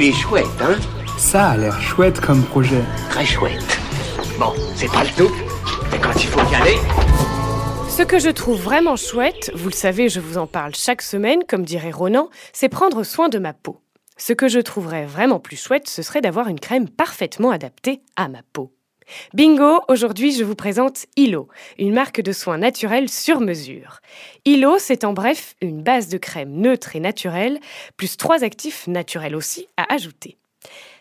Il est chouette, hein Ça a l'air chouette comme projet. Très chouette. Bon, c'est pas le tout, mais quand il faut y aller... Ce que je trouve vraiment chouette, vous le savez, je vous en parle chaque semaine, comme dirait Ronan, c'est prendre soin de ma peau. Ce que je trouverais vraiment plus chouette, ce serait d'avoir une crème parfaitement adaptée à ma peau. Bingo, aujourd'hui je vous présente Hilo, une marque de soins naturels sur mesure. Hilo, c'est en bref une base de crème neutre et naturelle, plus trois actifs naturels aussi à ajouter.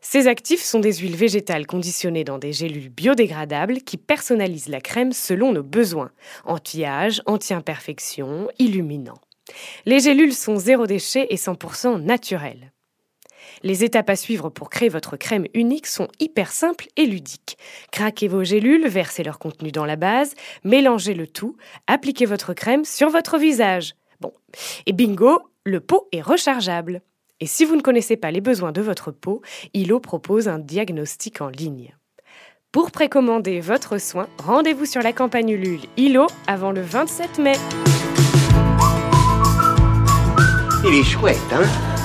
Ces actifs sont des huiles végétales conditionnées dans des gélules biodégradables qui personnalisent la crème selon nos besoins, anti-âge, anti-imperfection, illuminant. Les gélules sont zéro déchet et 100% naturelles. Les étapes à suivre pour créer votre crème unique sont hyper simples et ludiques. Craquez vos gélules, versez leur contenu dans la base, mélangez le tout, appliquez votre crème sur votre visage. Bon, et bingo, le pot est rechargeable. Et si vous ne connaissez pas les besoins de votre peau, ILO propose un diagnostic en ligne. Pour précommander votre soin, rendez-vous sur la campagne Ulule ILO avant le 27 mai. Il est chouette, hein?